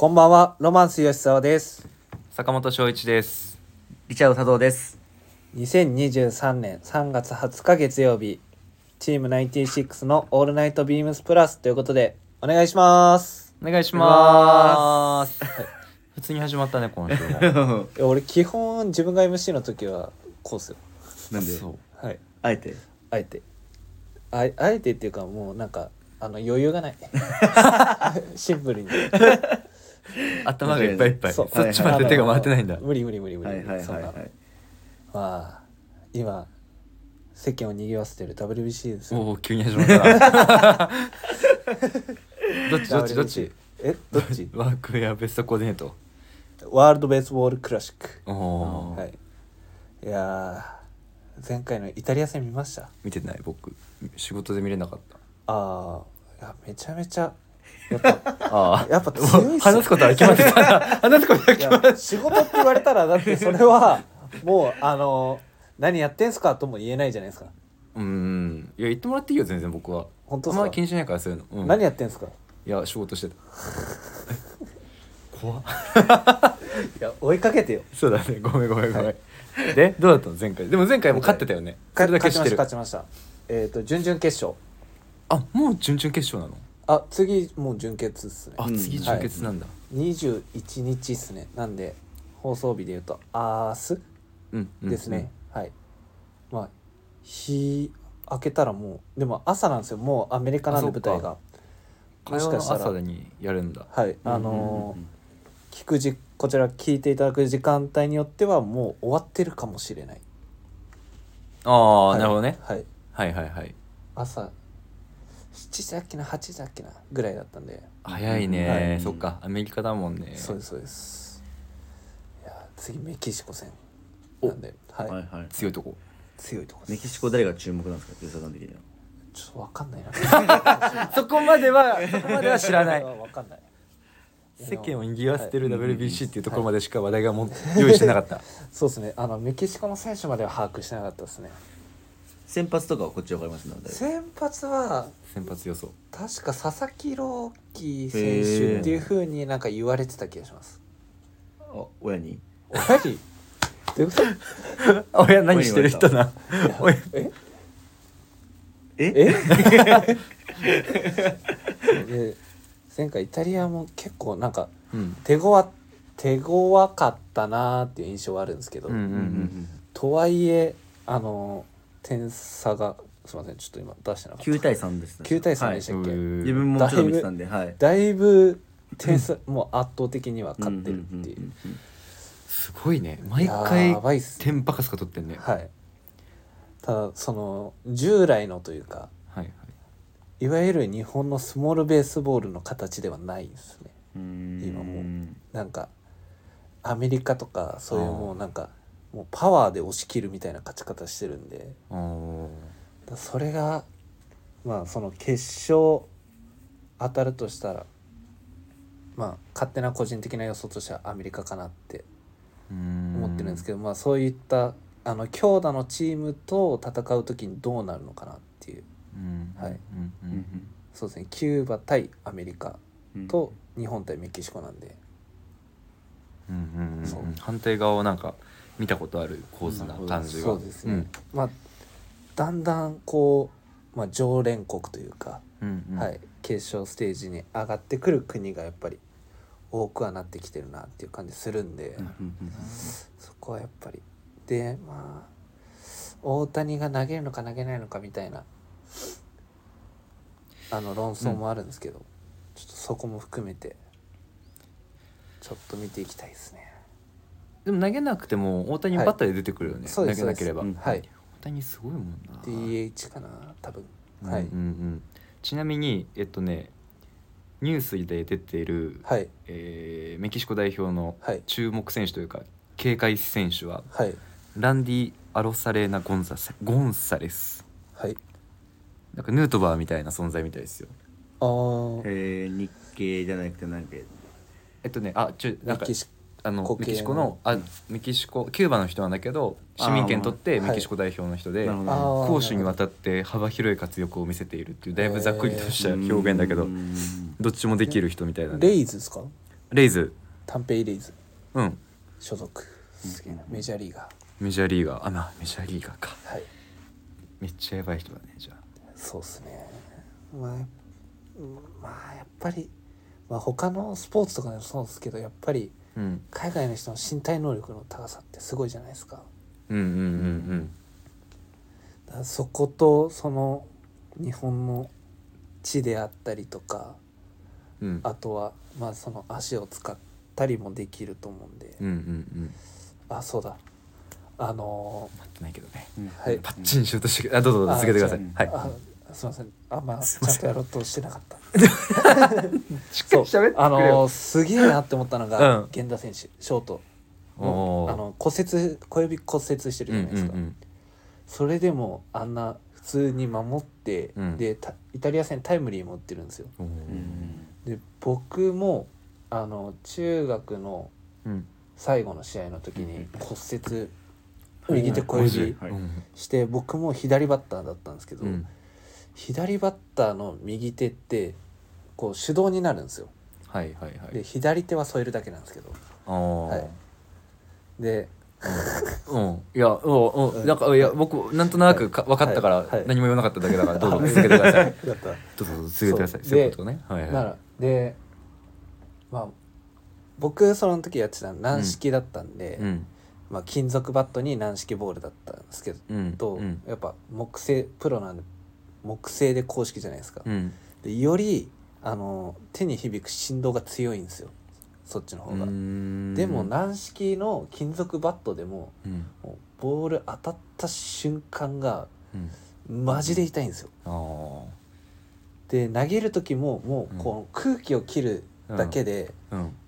こんばんは、ロマンス吉沢です。坂本翔一です。リチャード佐藤です。2023年3月20日月曜日、チーム96のオールナイトビームスプラスということで、お願いします。お願いします。普通に始まったね、今週も。いや俺、基本自分が MC の時はこうっすよ。なんで？そう。はい。あえて？あえて。あえあえてっていうか、もうなんか、あの余裕がない。シンプルに。頭がいっぱいいっぱい。そそうっちまで手が回ってないんだ。無理無理無理無理。はいはいはいはい。まあ、今、世間を賑わせてる WBC ですよおお、急に始まった な。どっちどっちどっち？WBC え？どっち？ワークウェアベストコーディネート。ワールドベースボールクラシックおお、はいいやー前回のイタリア戦見ました？見てない僕。仕事で見れなかった。ああめちゃめちゃやっぱあやっぱ強いっす話すことは決まってたな。話すことはい決まってや仕事って言われたらだってそれはもうあの何やってんすかとも言えないじゃないですか。うん。いや、言ってもらっていいよ、全然僕は。本当っすか？あんま気にしないから、そういうの。うん。何やってんすか？いや、仕事してた。怖っ。いや追いかけてよ。そうだね。ごめんごめんごめん、でどうだったの？前回。でも前回も勝ってたよね。それだけ知ってる勝ちました勝ちました。えっ、と準々決勝。あもう準々決勝なの？あ次もう準決っすね。うん。あ次準決なんだ、21日っすね。なんで放送日で言うと明日うんうんですね、はい。まあ日明けたらもうでも朝なんですよ。もうアメリカなんで舞台が。火曜の朝にやるんだ。はい。あのー聞くじこちら聞いていただく時間帯によってはもう終わってるかもしれない。ああ、はい。なるほどね。はい。はいはいはい。朝7時だっけな8時だっけなぐらいだったんで、早いね、はい。そっか。アメリカだもんね。そうですそうです。いや次メキシコ戦。なんで、はい。はいはい。強いとこ。強いとこメキシコ誰が注目なんですか、吉田さん的には？ちょっとわかんないな。そこまではそこまでは知らない。わかんない。世間を賑わせてるはい。WBC っていうところまでしか話題がもう用意してなかった。そうですね。あのメキシコの選手までは把握してなかったですね先発とかはこっちわかりますなんで。先発は先発予想。確か佐々木朗希選手っていうふうになんか言われてた気がします。あ、親に？親に？どういうこと？親何してる人な親え？え？え？で前回イタリアも結構なんかうん。手強手強かったなーっていう印象はあるんですけど、うんうんうんとはいえあの点差がすいませんちょっと今出してなかった。9対3ですね。9対3はいでしたっけ、自分もちょっと見てたんで、はい。だいぶ点差もう圧倒的には勝ってるっていう、すごいね。毎回やばいっすね。点バカすか取ってんね。はい。ただその従来のというかはいはい。いわゆる日本のスモールベースボールの形ではないですね。うん。今もう。なんかアメリカとかそういうもうなんかもうパワーで押し切るみたいな勝ち方してるんで。それがまあその決勝当たるとしたらまあ勝手な個人的な予想としてはアメリカかなって思ってるんですけどまあそういったあの強打のチームと戦う時にどうなるのかなっていう。うん。はい。そうですね。キューバ対アメリカうん。と日本対メキシコなんで。うんうんうん。そう。反対側をなんか見たことある構図な感じが。そうですね、まあだんだんこう、まあ、常連国というか、うんうん。はい、決勝ステージに上がってくる国がやっぱり多くはなってきてるなっていう感じするんで、うんうんそこはやっぱり。でまあ大谷が投げるのか投げないのかみたいなあの論争もあるんですけど、ちょっとそこも含めてちょっと見ていきたいですね。でも投げなくても大谷はい。バッターで出てくるよね。投そうです。げなければ。はい。谷すごいもんな。DH かな多分、うんはい、うんうん。ちなみにえっとねニュースで出ているはい。えーメキシコ代表のはい。注目選手というか警戒選手ははい。ランディ・アロサレーナ・ゴンザセゴンサレス。はい。なんかヌートバーみたいな存在みたいですよ。あー。えー日系じゃなくて何系えっとねあちょなんかメキシあのメキシコのあメキシコキューバの人なんだけど市民権取ってメキシコ代表の人で攻守にわたって幅広い活躍を見せているっていうだいぶざっくりとした表現だけどうん。どっちもできる人みたいなね。レイズですか？レイズ。タンペイレイズ。うん。所属。すげえな。メジャーリーガメジャーリーガー。あまあメジャーリーガーか。ーはい。めっちゃやばい人だねじゃあ。そうっすね。まあ、うんまあやっぱり、まあ、他のスポーツとかでもそうですけどやっぱりうん海外の人の身体能力の高さってすごいじゃないですか。うんうんうんだからそことその日本の地であったりとかうん。うんあとはまあその足を使ったりもできると思うんで、うんうんうん。あそうだ。あの待ってないけどね。ーはい。パッチンシュートしてあどうぞどうぞ。続けてください。あはい。あすいません。あまあすいまちゃんとやろうとしてなかった。しっかり喋ってあのーすげえなって思ったのが、うん。源田選手ショートあの骨折小指骨折してるうんうんじゃないですか、うんそれでもあんな普通に守って、うん。でたイタリア戦タイムリーも打ってるんですよ。おー。で僕もあの中学のうん。最後の試合の時にうん骨折右手小指して僕も左バッターだったんですけど、うん左バッターの右手ってこう手動になるんですよ。はいはいはい。で左手は添えるだけなんですけど。ああはい。でうん。いやうんううんんなんかいや僕なんとなくか分かったから何も言わなかっただけだからどうぞ続けてください。どうぞ続けてください。そう。いうことね。はいはならでまあ僕その時やってたの軟式だったんで、まあ、金属バットに軟式ボールだったんですけど、うん。とうん。やっぱ木製プロなんで木製で公式じゃないですか、うん。でよりあの手に響く振動が強いんですよ。そっちの方が、うん。でも軟式の金属バットでもうん。もうボール当たった瞬間がうん。マジで痛いんですよ。あで投げる時ももうこの空気を切るだけで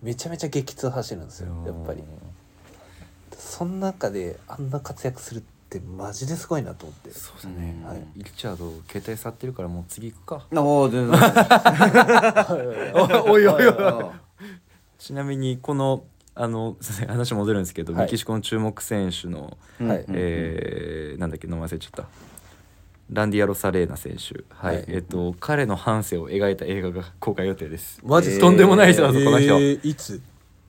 めちゃめちゃ激痛走るんですよやっぱり。その中であんな活躍するってマジですごいなと思って。そうだね。うんはい。リチャード携帯触ってるからもう次行くか。おお全然。おいおいおいおちなみにこのあの話戻るんですけど、はい。はいメキシコの注目選手の、はい。えーなんだっけ名前忘れちゃった。ランディア・ロサレーナ選手、はい。はい。えっと彼の半生を描いた映画が公開予定です。マジっすかとんでもない人だぞ、この人。えーいつ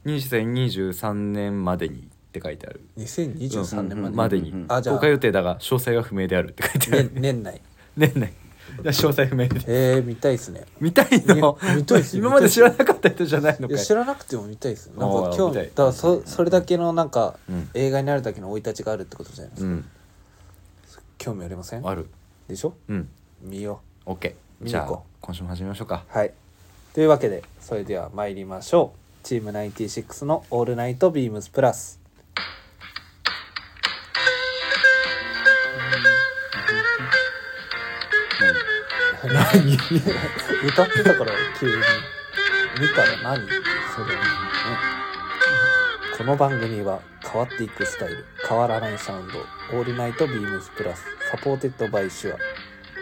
2023年までにって書いてある。2023年まで、までに、うんうんあじゃあ。公開予定だが詳細は不明であるって書いてある、年年内。年内。いや詳細不明で。えー、見たいっすね。見たいの？いや見たいっす今まで知らなかった人じゃないのかい？いや知らなくても見たいっすなんあーか今見たい。日だからそそれだけのなんかうん、映画になるだけの生い立ちがあるってことじゃないですか、うん、興味ありません？ある。でしょ？うん。見よ OK じゃあ見に行こ今週も始めましょうか。うはい。というわけでそれでは参りましょう。チーム96の「オールナイトビームスプラス」何？歌ってたから急に。見たら何？それ、ね、この番組は変わっていくスタイル。変わらないサウンド「オールナイトビームスプラス」 Supported by Shure。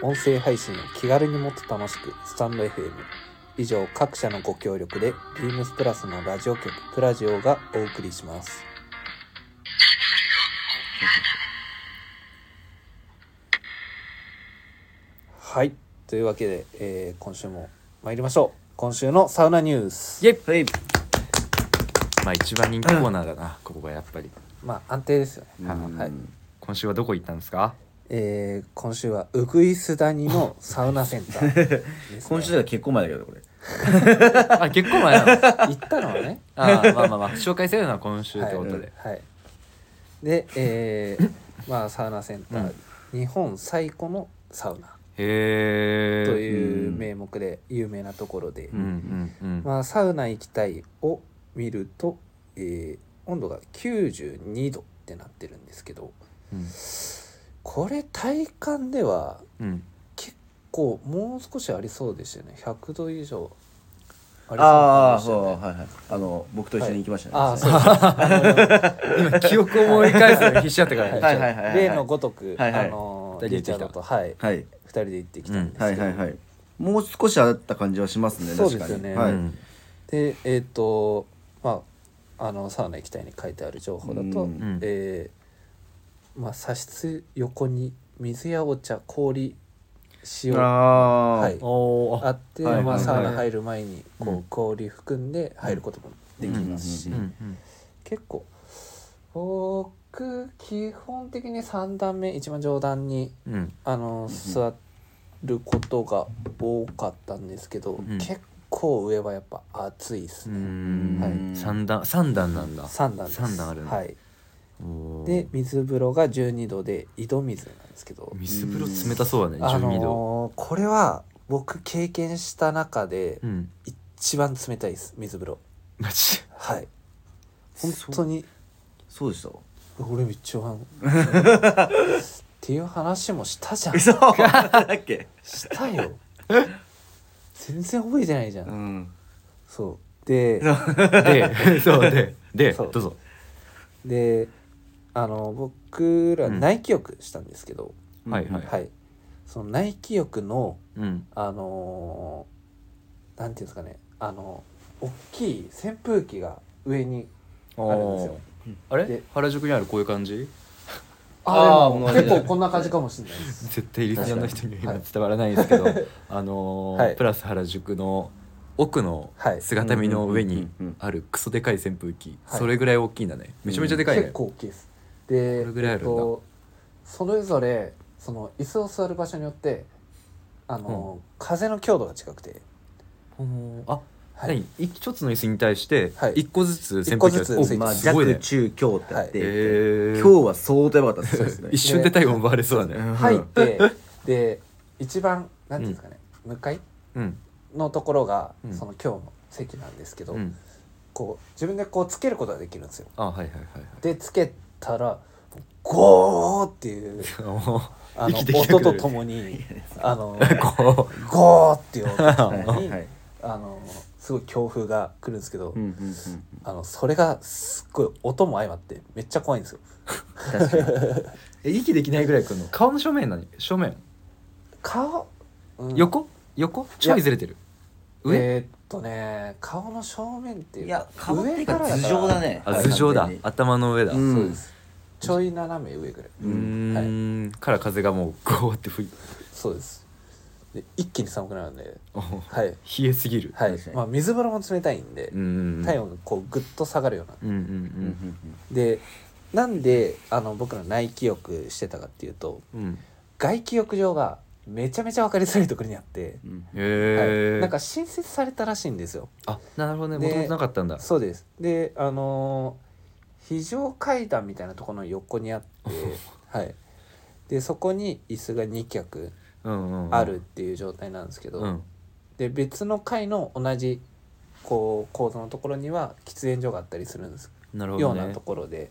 音声配信を気軽にもっと楽しく。 stand.fm 以上各社のご協力でビームスプラスのラジオ局プラジオがお送りします。はい。というわけで、えー今週も参りましょう。今週のサウナニュース。イェイ。はいまあ一番人気コーナーだな、ここがやっぱり。まあ安定ですよね、うん。はい。今週はどこ行ったんですか？えー今週はウグイス谷のサウナセンターですね、今週だから結構前だけどこれ。あ結構前なの？行ったのはね。あーまあまあまあ紹介するのは今週ってことで、はい、はいでえーまあサウナセンター、日本最古のサウナという名目で有名なところで、うんうんうん、まあ、サウナ行きたいを見ると、えー温度が92度ってなってるんですけどうん。これ体感ではうん。結構もう少しありそうでしたよね。100度以上ありああそうでしたよね。そうはいはい。あの僕と一緒に行きましたね。ああ そう今 記憶を思い返すのに必死だったからね、はいはいはいはい。の例のごとく、はいはい。あの二人で行ってきた。リチャードとはい。はい二人で行ってきたんですけど、はいはいはい。もう少しあった感じはしますねそうですよね。はいうん。でえっ、とまああのサウナ行きたいに書いてある情報だと、うん。えーまあ、茶室横に水やお茶氷塩あー。はい。おー。あって、まあ、はいはい。サウナ入る前にこう、うん。氷含んで入ることもできますし、うんうんうん結構僕基本的に3段目一番上段にうん。あの座ることが多かったんですけど、ん。結構上はやっぱ暑いですうね、ん。はい。三段三段なんだ。3段です。三段あるはい。で水風呂が12度で井戸水なんですけど、水風呂冷たそうだねあ12度のーこれは僕経験した中でうん。一番冷たいです水風呂。マジ？はい。本当に。そうでした？俺めっちゃあのっていう話もしたじゃん。嘘。だっけ？したよ。全然覚えてないじゃん、うん。そう。ででそうででそう。どうぞ。であの僕らうん。内気浴したんですけど、はいはい。はい。その内気浴のうん。あのーなんていうんですかね。あの大きい扇風機が上にあるんですよあれ？で原宿にあるこういう感じ？あでもあー同じ。結構こんな感じかもしれないです。絶対リスナーの人にはは伝わらないんですけど、あのーはい。プラス原宿の奥のはい。姿見の上にうんうんうんうん。あるクソでかい扇風機、はい。それぐらい大きいんだね。めちゃめちゃでかいね。結、構大きいです。でこれぐらいあるんだ。えっとそれぞれその椅子を座る場所によってあの、風の強度が違くて。あ、はい。何？一つの椅子に対してはい。一個ずつ扇一個風機がつついてまあすごいね。弱中強ってあって、へー。今日は相当やばかったですね。一瞬で体温奪われそうだね。うん入ってで一番なんていうんですかね、向かいうん。のところが、うん。その今日の席なんですけど、うん。こう自分でこうつけることができるんですよ。あはいはいはいでつけたらゴーっていう はいあの音とともにあの こゴーっていう音ととはいもに、はい。あのすごい強風が来るんですけど、うんうんうんあのそれがすっごい音も相まってめっちゃ怖いんですよ。確かに。う え息できないぐらい来るの？顔の正面何正面。顔、うん。横？横？ちょいずれてる？上、えーっとね顔の正面っていうかいや顔っていうか上から頭上だねあはい頭上だ完全に。頭の上だ、ううん。そうです。ちょい斜め上ぐらい、ーん。から風がもうゴーって吹いそうですで一気に寒くなるんで。おはい。冷えすぎる。はい。まあ水風呂も冷たいんで、うん体温がこうグッと下がるような。うんうんううんうん。んでなんであの僕ら内気浴してたかっていうとうん。外気浴場がめちゃめちゃ分かりづらいところにあって、うん。はい、なんか新設されたらしいんですよ。あなるほどね。でもともとなかったんだ。そうです。であのー非常階段みたいなところの横にあって はい。でそこに椅子が2脚あるっていう状態なんですけど、うん。で別の階の同じこう構造のところには喫煙所があったりするんです。なるほどね。ようなところで。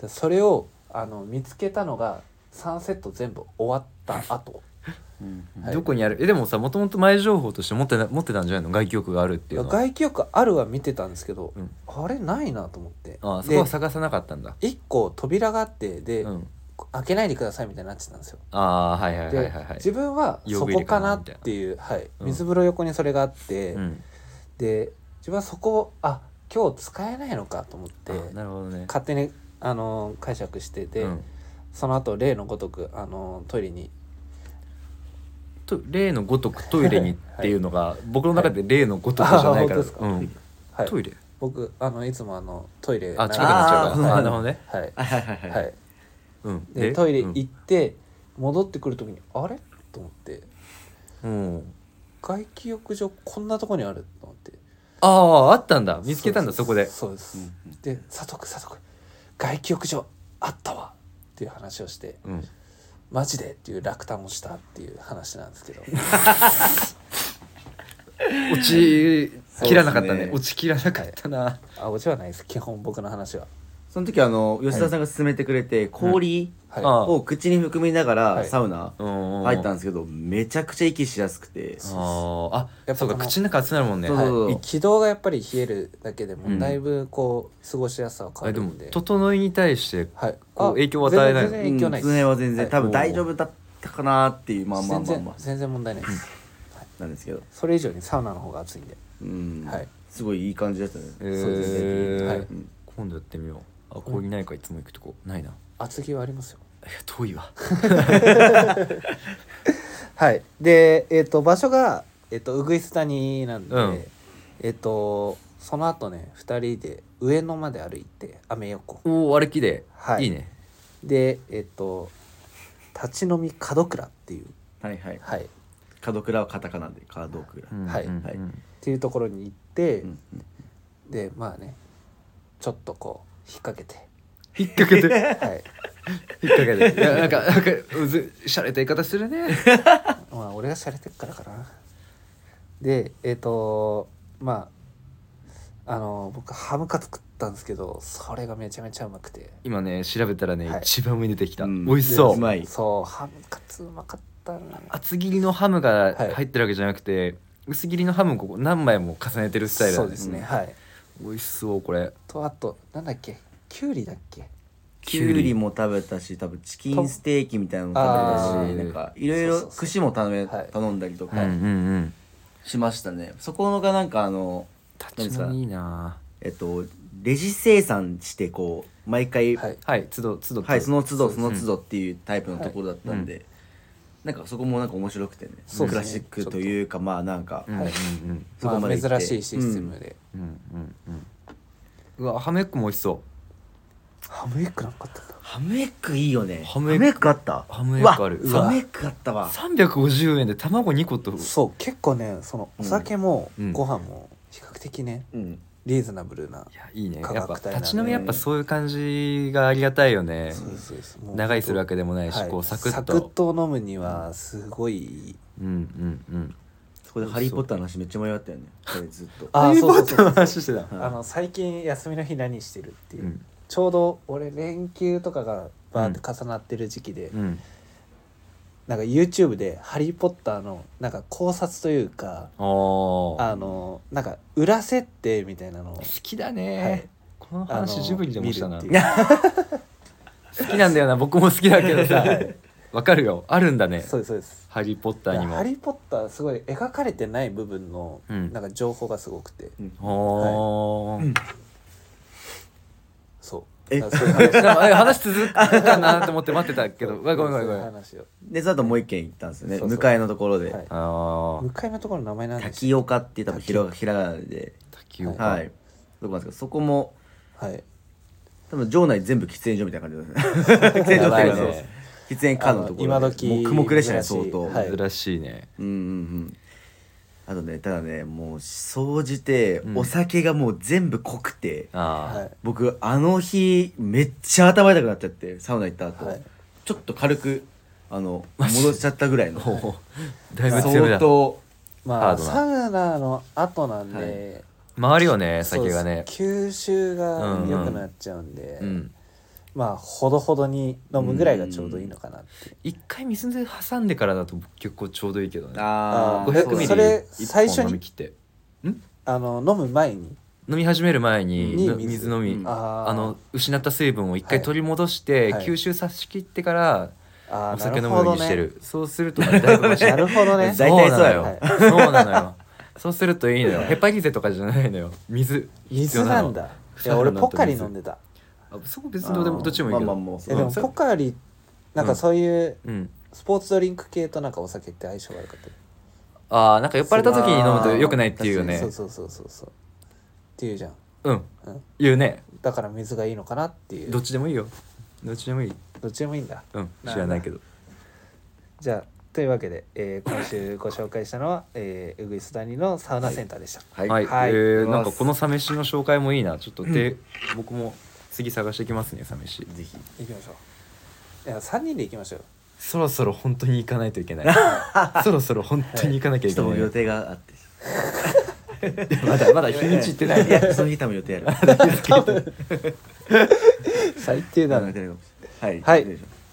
でそれをあの見つけたのが3セット全部終わった後。うんうん。はい。どこにある？えでもさもともと前情報として持ってな持ってたんじゃないの？外気浴があるっていうのは。外気浴あるは見てたんですけど、うん。あれないなと思って。あそでこは探さなかったんだ。1個扉があってで、うん開けないでくださいみたいになってたんですよ。ああはいはいはいで、はいはい。自分はそこかなっていう、はい、うん。水風呂横にそれがあって、うん。で自分はそこをあ今日使えないのかと思ってあなるほどね。勝手にあの解釈してて、うん。その後例のごとくあのトイレに。と例のごとくトイレにっていうのが僕の中で例のごとくじゃないから。あ本当ですか？うん。はい。トイレ？僕あのいつもあのトイレあ近くなっちゃうから。あなるほどね。はい。はいはいはいははいいうん。でトイレうん行って戻ってくる時にあれ？と思って。うん。外気浴場こんなとこにあると思って。あああったんだ。見つけたんだそこで。そうです、うんで佐藤君佐藤君外気浴場あったわっていう話をしてうんマジで？っていう落胆をしたっていう話なんですけど。落ち切らなかったね。そうですね。落ち切らなかったな。あオチはないです。基本僕の話はその時あの吉田さんが勧めてくれて氷はい、あを口に含みながらはい。サウナうん入ったんですけどめちゃくちゃ息しやすくて。あー。あやっぱこのそうか口の中熱くなるもんね。そうそうそう。はい、気道がやっぱり冷えるだけでうんもだいぶこう過ごしやすさは変わるんで、整いに対してはい、こう影響を与えないの？全然影響は全然はい多分大丈夫だったかなっていうまあまあ全然まあ。ま全然問題ないです、あなんですけど。それ以上にサウナの方が暑いんで。うん。はい。すごいいい感じだったね。えそうですー。ねはい。うん今度やってみようあ氷ないかいつも行くとこないな。い厚着はありますよ。や遠いわ。はい。でえっ、と場所がえっ、とウグイス谷なんで、うん。えっ、とその後ね2人で上野まで歩いてアメ横。おお歩きで、はい。いいね。でえっ、と立ち飲み門倉っていう。はいはい。はい。っ門倉はカタカナで門倉。うんはいうん。はい。ていうところに行って、うんうん。でまあねちょっとこう引っ掛けて。引っ掛けて？はい。引っ掛けて。いやなんかなんかうずしゃれた言い方するね。まあ俺が洒落てっからかな。でえっ、とまああの僕ハムカツ食ったんですけどそれがめちゃめちゃうまくて。今ね調べたらね、はい。一番上に出てきた、うん。美味しそう。うまい。そうハムカツうまかったな。厚切りのハムがはい。入ってるわけじゃなくて、薄切りのハムをここ何枚も重ねてるスタイルだそうですね、うんはい美味しそうこれ。とあとなんだっけ？きゅうりだっけ？きゅうりも食べたし多分チキンステーキみたいなのも食べたしなんかいろいろ串も頼めはい。頼んだりとかしましたね。そこのがなんかあの立ち飲みいいな。えっとレジ生産してこう毎回はい。はい都度都度。はい、その都度その都度っていうタイプのところだったんで、なんかそこもなんか面白くてね。そうクラシックというかまあなんか、うんうんはいうん。そこまで行って。まあ、珍しいシステムで、うん。うんうんうわハムエッグも美味しそハムエッグなんかあったんだハムエッグいいよね。ハムエッグあった？ハムエッグある。うわハムエッグあったわ。う350円で卵2個と。そう結構ねそのお酒もうん。ご飯も比較的ね、うんリーズナブルな、いやいいね。価やっぱ立ち飲みやっぱそういう感じがありがたいよね。そうですそうですもう。長居するわけでもないし、はい。こうサクッと。サクッと飲むにはすごいうんうんうん。そこで「ハリー・ポッター」の話めっちゃ迷ったよね。これずっと。あーそうそうそう。の話してた。あの最近休みの日何してるっていう、うん。ちょうど俺連休とかがバーって重なってる時期で、うんなんか YouTube で「ハリー・ポッター」のなんか考察というかあのなんか裏設定みたいなの。を好きだね、はい。この話ジブリでもしたな。好きなんだよな。僕も好きだけどさ。わかるよ。あるんだね。そうですそうです。ハリー・ポッターにも。ハリー・ポッターすごい描かれてない部分のうん。なんか情報がすごくて、おー、そうえ？そういう話。なんかえ話続くかなと思って待ってたけど。ごめんごめんごめん。でその後もう一軒行ったんですよね。そうそう。向かいのところで、はい。あー。向かいのところの名前なんです滝岡って多分ひらひらがなで。滝岡、はい。どこなんですか？そこもはい。多分場内全部喫煙所みたいな感じですね。喫煙所っていうかやばいね。そ う喫煙可のところで。あの今時黙々でしたね相当、はい。珍しいね。うんうんうんあとねただねもう総じてうん。お酒がもう全部濃くて、ああ、はい。僕あの日めっちゃ頭痛くなっちゃってサウナ行った後、はい。ちょっと軽くあの戻しちゃったぐらいの。だいぶ強めだ相当まハードな。あサウナの後なんで、回るよね酒がね。吸収が良くなっちゃうんで、うんまあほどほどに飲むぐらいがちょうどいいのかなって。一回水で挟んでからだと結構ちょうどいいけどね。あー500ミリそれ一最初に本飲み切って。あの飲む前に？飲み始める前にのに水？水飲み、うん。あー。あの失った水分を一回はい取り戻して、はい。吸収さしきってからあーお酒飲むようにしてる。なそうするとねだいぶマシ。るほどね。大体そうやろなのよそうなのよ。そうするといいのよ。ヘパリゼとかじゃないのよ。水。必要の水なんだ。いや俺ポカリ飲んでたあそこ別にどうでもどっちでもいいけど、まあまあもう。えでもそポカリなんかそういううん。スポーツドリンク系となんかお酒って相性悪かった？りああなんか酔っ払った時に飲むと良くないっていうよね。そうそうそうそうそう。っていうじゃん、うん。うん、言うね。だから水がいいのかなっていう。どっちでもいいよ。どっちでもいい。どっちでもいいんだ。うん。な知らないけど。じゃあというわけで、えー今週ご紹介したのは、えー、ウグイス谷のサウナセンターでした、はい、はい、はいえーなんかこのサ飯の紹介もいいな。ちょっとで、僕も次探してきますねサ飯ぜひ。行きましょう。いや3人で行きましょうそろそろ本当に行かないといけない。そろそろ本当に行かなきゃいけない、人も予定があって。まだまだ日にち言ってない。いやその日多分予定ある。最低だねはい。はい。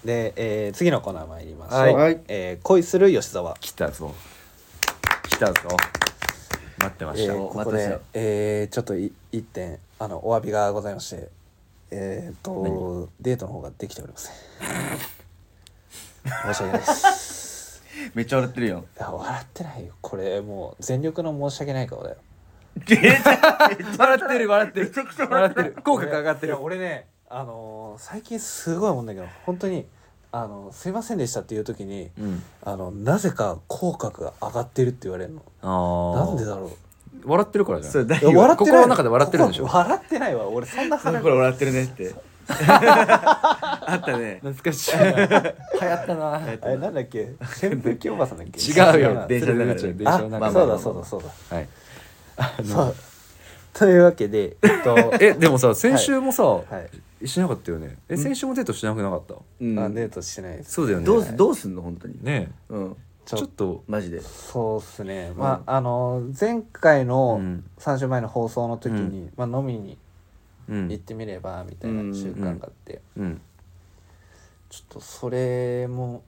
で、えー次のコーナー参りましょう、はい。はいえー恋する吉沢。来たぞ。来たぞ。待ってまえした、ーここでえーちょっとい一点あのお詫びがございましてえっ、とデートの方ができておりません申し訳ないです。すめっちゃ笑ってるよいや笑ってないよ。これもう全力の申し訳ない顔だよ。笑ってる笑ってる。笑ってる。口角上がってる。俺ねあのー最近すごい思うんだけど本当にあの「すいませんでした」っていう時にうん。あのなぜか口角が上がってるって言われるの。ああなんでだろう笑ってるからじゃん。笑ってない心の中で笑ってるんでしょ。ここ笑ってないわ。俺そんなこれ話笑ってるねって。あったね。懐かしい。流行ったな。あれなんだっけ？扇風機おばさんだっけ？違うよ。な。電車の中で。電車の中で。あそうだそうだそうだ。はい。そう。というわけでえっと。えでもさ先週もさ、はい。しなかったよね。え先週もデートしなくなかった？うん。あデートしてないです。そうだよね。どうすどうすんの本当に？ねうんちょっとマジで。そうっすね。まああの前回のうん。3週前の放送の時にまあ飲みにうん。行ってみればみたいな習慣があって。うん。ちょっとそれも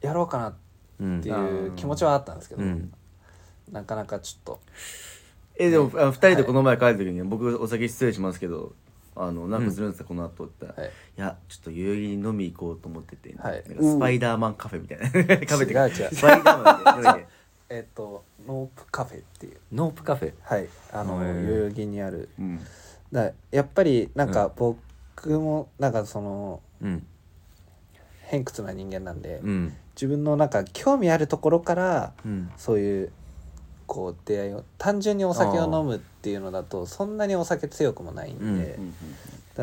やろうかなっうんていう気持ちはあったんですけどうん。なかなかちょっと。えでもあの二人でこの前帰る時に僕お酒失礼しますけどあのなんかするんですかこの後って言ったらはい。いやちょっと代々木に飲み行こうと思っててはい。なんかスパイダーマンカフェみたいなカフェってか違う違う。スパイダーマンでなんだっけえっとノープカフェっていう。ノープカフェ？はい。あのへー。代々木にある。うん。だやっぱりなんうん。か僕もなんかそのうん。偏屈な人間なんでうん。自分のなんか興味あるところからうん。そういうこう出会いを単純にお酒を飲むっていうのだとそんなにお酒強くもないんで、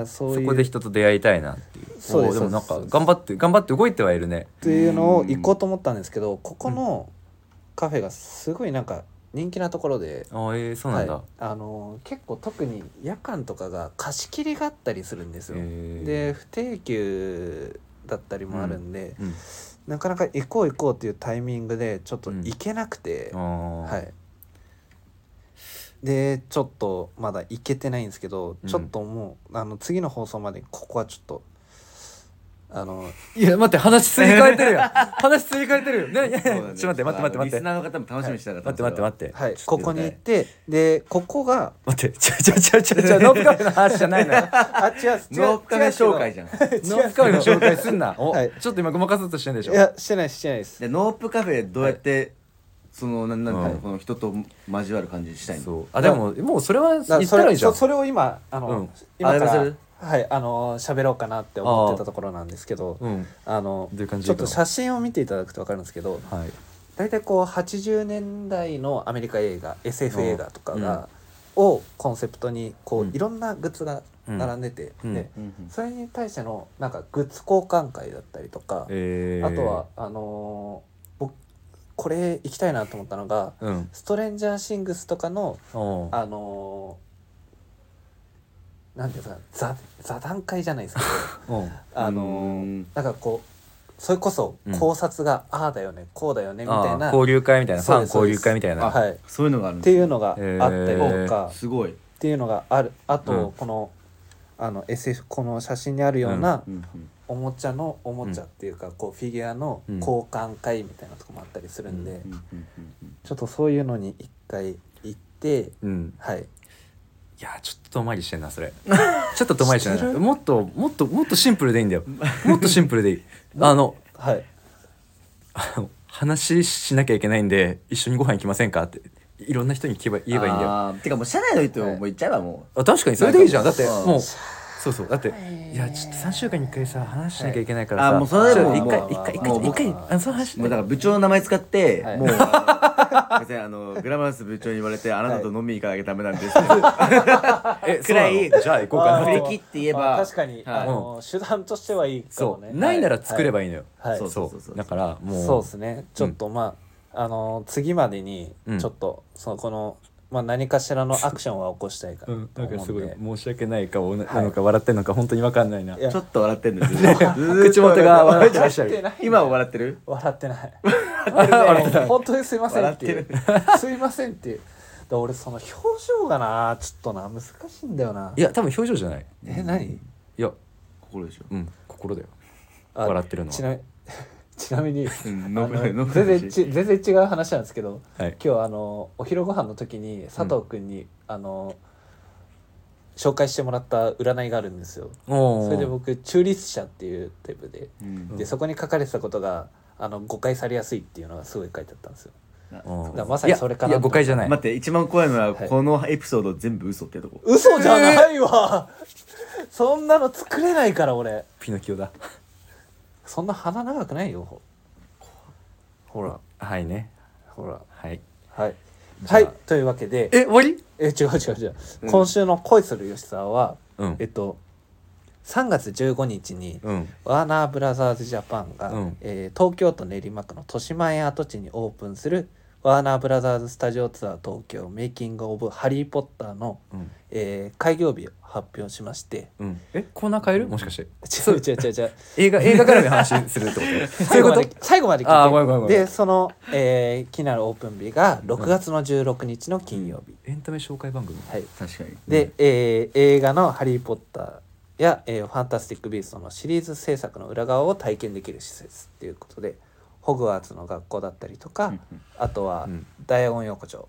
そこで人と出会いたいなっていう。そうでもなんか頑張って頑張って動いてはいるね。っていうのを行こうと思ったんですけどここのカフェがすごいなんか人気なところで、あーえー、そうなんだ、はい、あの結構特に夜間とかが貸し切りがあったりするんですよ。で不定休だったりもあるんで、うんなかなか行こう行こうっていうタイミングでちょっとうん。行けなくて、あー。はい。でちょっとまだ行けてないんですけど、うん。ちょっともうあの次の放送までここはちょっとあのいや待って話すり替えてるよ 話すり替えてるよ。ねちょっと待って待って待って。待ってリスナーの方も楽しみにしてたから待って待って待って。はい。ここに行ってでここが待ってちょちょちょちょちょノープカフェの話じゃないのよ。あ違う違うノープカフェ紹介じゃん。ノープカフェの紹介すんな。お、はい。ちょっと今ごまかそうとしてんでしょ。いやしてないしてないです。でノープカフェどうやってそのなんなんはいこの人と交わる感じにしたいの？そう。あでももうそれは言ったらいいじゃん。そそれを今あの、うん。今からはいあの喋ろうかなって思ってたところなんですけどうん。あのどういう感じちょっと写真を見ていただくと分かるんですけどはい。大体こう80年代のアメリカ映画 SF 映画とかが、をコンセプトにこう、うん。いろんなグッズが並んでて、うん。でうんそれに対してのなんかグッズ交換会だったりとか、えー、あとはあのー僕これ行きたいなと思ったのがうん。ストレンジャーシングスとかのあのーなんていうか座座談会じゃないですけどお うあのーうん。なんかこうそれこそうん。考察が、ああだよねこうだよねみたいな。交流会みたいなファン交流会みたいな。はい、っそういうのがあるんていうのがあったりとへか、すごい。っていうのがある。あと、うん。このあの SF この写真にあるようなうん。うんおもちゃのおもちゃっていうか、こうフィギュアのうん。交換会みたいなとこもあったりするんで、ちょっとそういうのに一回行ってうん。はいいやーちょっと遠回りしてんなそれ。ちょっと遠回りしてんな。もっともっともっとシンプルでいいんだよ。もっとシンプルでいい。あのはい。あの話しなきゃいけないんで一緒にご飯行きませんかっていろんな人に聞けば言えばいいんだよ。てかもう社内の人もう言っちゃえばもあ確かにそれでいいじゃん。だってうん。もうそうそう。だっていやちょっと3週間に1回さ話しなきゃいけないからさ、あもうそれでも一回一回一もう回一回あのその話うもうだから 部長の名前使ってはい。もうあの別にあのグラマラス部長に言われてあなたと飲みに行かなきゃダメなんです。え くらいじゃあ行こうかな。振り切って言えば。あ確かに、はい。あの手段としてはいいかそう、もねないなら作ればいいのよ、はい、そうそうだからもう。そうですね。ちょっとまあ、あの次までにうん。ちょっと、そのこの、まあ、何かしらのアクションは起こしたいかうん、となんかすごい申し訳ない顔ななのか笑ってんのか本当に分かんないな、いや。ちょっと笑ってんですよ口元が笑ってらっしゃる。今は笑ってる？笑ってない。笑ってない。本当にすいませんっていう。笑すいませんっていう。だ俺その表情がなちょっとな難しいんだよな。いや多分表情じゃない。え何？いや。心でしょ。うん心だよ。あ笑ってるのは。ちなみちなみに全然ち全然違う話なんですけどはい。今日あのお昼ご飯の時に佐藤君に、あの紹介してもらった占いがあるんですよ。それで僕中立者っていうタイプでうん。でそこに書かれてたことがあの誤解されやすいっていうのがすごい書いてあったんですよ。うんだまさにそれかないやいや誤解じゃない。待って一番怖いのははい。このエピソード全部嘘ってとこ。嘘じゃないわ、そんなの作れないから俺。ピノキオだそんな鼻長くないよ。ほほら。はいね。ほら。はい。はい。じゃあ。はい。というわけで。え終わり？え違う違う違う、うん。今週の恋する吉沢はうん。えっと3月15日にうん。ワーナーブラザーズジャパンが、うん。えー東京都練馬区の豊島園跡地にオープンするワーナーブラザーズスタジオツアー東京メイキング・オブ・ハリー・ポッターの、うん。えー開業日を発表しまして。うん。えコーナー変える？もしかして。違う違う違う違う。映画映画絡みの話するってこと？そういうこと。最後まで最後まで聞いて。あーごめんごめんごめん。でその、えー、気になるオープン日が6月の16日の金曜日、エンタメ紹介番組。はい。確かに。で、えー映画の「ハリー・ポッター」や、えーファンタスティック・ビースト」のシリーズ制作の裏側を体験できる施設っていうことでホグワーツの学校だったりとか、あとはうん。ダイアゴン横丁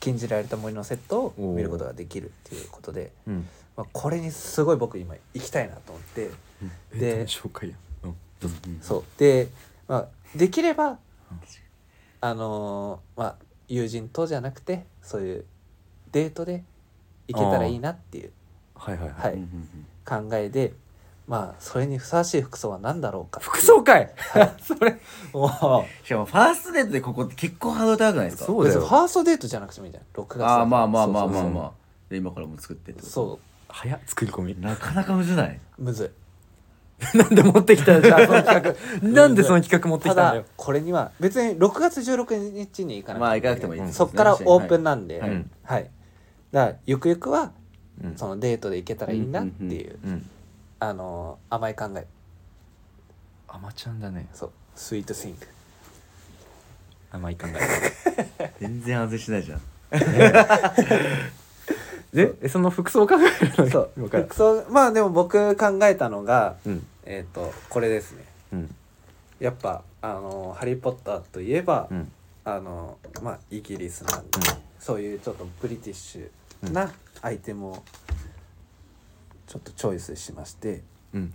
禁じられた森のセットを見ることができるっていうことで、うん。まあ、これにすごい僕今行きたいなと思ってでメ紹介やそう。で、まあ、できればあのーまあ友人とじゃなくてそういうデートで行けたらいいなっていうはいはいははい。考えでまあそれにふさわしい服装は何だろうか服装会 それ。もしかもファーストデートでここって結構ハードル高くないですか。そう別にファーストデートじゃなくてもいいじゃん。6月だから。ああまあまあまあまあまあ。で今からもう作ってってこと。そ早っ。作り込み。なかなかむずない？うむず なんで持ってきたじゃあその企画。なんでその企画持っていただきたんだよこれには別に6月16日に行かなくてもまあ行かなくてもいいですそっからオープンなんで、はい。うんはい。だからゆくゆくはうん。そのデートで行けたらいいなっていう、うんあのー甘い考え。アマちゃんだね。そう。スイートスイング甘い考え。全然外しないじゃん。で えその服装考えるの？そう。今から。服装まあでも僕考えたのがうん。えっ、とこれですね。うん。やっぱあのーハリー・ポッター」といえば、うん。あのーまあイギリスなんで、うん。そういうちょっとブリティッシュなアイテムをちょっとチョイスしまして、うん。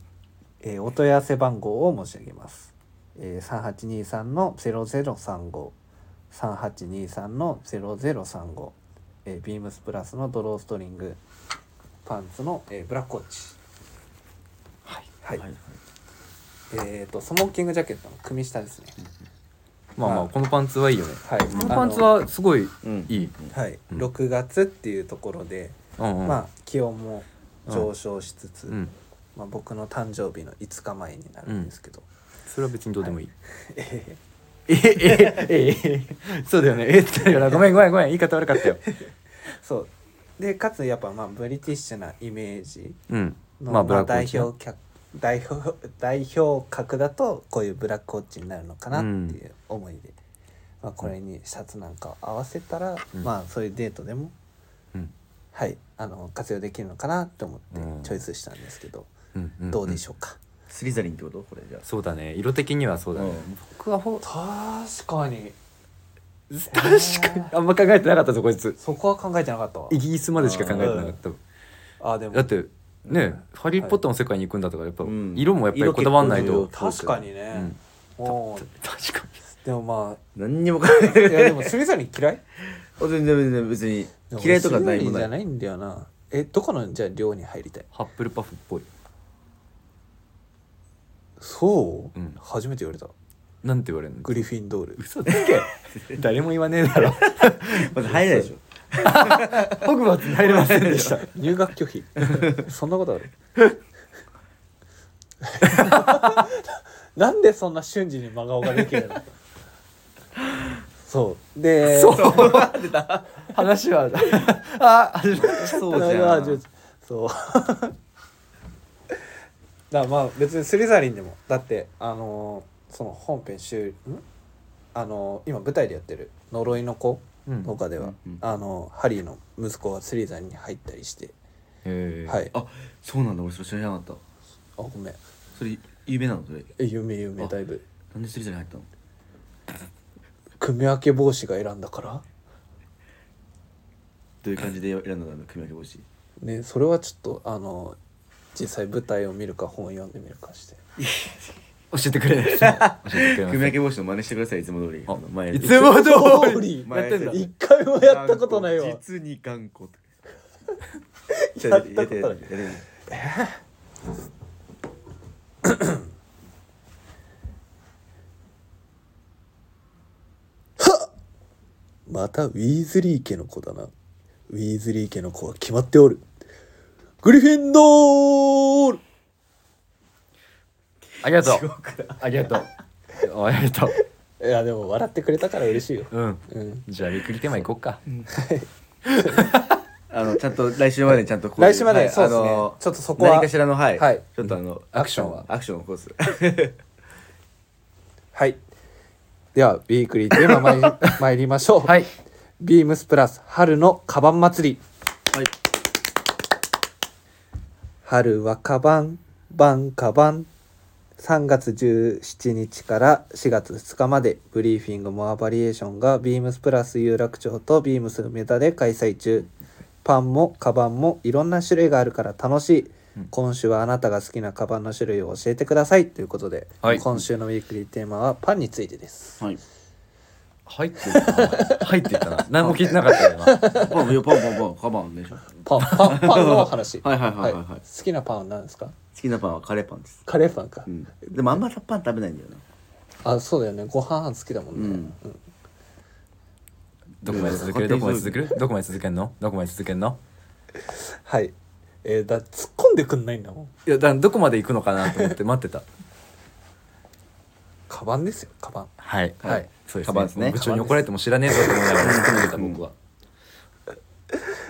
えーお問い合わせ番号を申し上げます、えー、3823の0035 3823の0035、えー、ビームスプラスのドローストリング。パンツの、えーブラックウォッチ。はい。はい、はい。えっ、とスモーキングジャケットの組下ですね。まあままあ。あこのパンツはいいよね。はい。このパンツはすごいうん。いいはい、うん。6月っていうところで、うんうん。まあ気温も上昇しつつ、うん。まあ、僕の誕生日の5日前になるんですけど、それは別にどうでもいい。ええ。えええそうだよね。えってなるよなごめんごめんごめん。言い方悪かったよ。ー そう。でかつやっぱまあブリティッシュなイメージうん。の、まあブラックウォ代表客代表代表格だとこういうブラックウォッチになるのかなっていう思いで、まあ、これにシャツなんかを合わせたら、うん。まあそういうデートでもうんはいあの活用できるのかなと思ってうん。チョイスしたんですけど、うんうんどうでしょうか、スリザリンってこと？これじゃあ。そうだね。色的にはそうだね。うん。僕はほ確かに。確かに。あんま考えてなかったぞこいつ。そこは考えてなかったわ。イギリスまでしか考えてなかった。あでも。だってねうん「ハリー・ポッター」の世界に行くんだとかやっぱうん。色もやっぱりこだわんない色と。確かにね。うん、確かでもま何にも考えてない。あいやでもスリザリン嫌い？全然全然別に嫌いとかないスリザリンじゃないんだよな。えどこのじゃあ寮に入りたい？ハップルパフっぽい。そう、うん。初めて言われた。なんて言われるの？グリフィンドール。嘘つけ。誰も言わねえだろ。まず入れないでしょ。ホグワーツに入れませんでした。入学拒否。そんなことある？なんでそんな瞬時に真顔ができるの？そう。で そう。話は。あ始まっそうじゃあじゃあそう。だまあ別にスリザリンでも。だってあのーその本編終ん？あのー今舞台でやってる「呪いの子」うん。とかでは、うんうん。あのハリーの息子がスリザリンに入ったりして、へえはい。ああそうなんだ。俺それ知らなかった。ごめん。それ有名なのそれ？え有名有名だいぶ。なんでスリザリン入ったの？組み分け帽子が選んだから？どういう感じで選んだの？組み分け帽子。ねそれはちょっとあの実際舞台を見るか本を読んでみるかして。教えてくれない。教えてくれ組み分け帽子の真似してくださいいつも通り。ああの前いつも通り。前やってんだ。一回もやったことないわ。実に頑固やったことないてやってまたウィーズリー家の子だな。ウィーズリー家の子は決まっておる。グリフィンドール！ありがとう。ありがとう。ありがとう。いやでも笑ってくれたから嬉しいよ。うん。うん。じゃあびっくりテーマいこうか あのちゃんと来週までにちゃんとこう来週まではいそうですね。あのちょっとそこは何かしらのはい、はい。ちょっとあのアクションは。アクションを起こす。はいではウィークリーテーマ参り 参りましょう。はい。ビームスプラス春のカバン祭り。はい。春はカバン晩カバン。3月17日から4月2日までブリーフィングモアバリエーションがビームスプラス有楽町とビームス梅田で開催中。パンもカバンもいろんな種類があるから楽しい、今週はあなたが好きなカバンの種類を教えてくださいということで、はい。今週のウィークリーテーマはパンについてです。はい。入ってったな？入ってったな？何も聞いてなかったよなポンポンポンポンカバンでしょパンパンパンの話。はいはいはいはいはい。好きなパンは何ですか？好きなパンはカレーパンです、カレーパンか、うん、でもあんまパン食べないんだよね。あそうだよね。ご飯好きだもんね、うん。うん。どこまで続ける？どこまで続ける？どこまで続けんの？どこまで続けんの？はいえー、だ突っ込んでくんないんだもん。いやだどこまで行くのかなと思って 待ってた。カバンですよカバン。はい。はい。そうですカバンですね。部長に怒られても知らねえぞと思いながら突っ込んでた僕は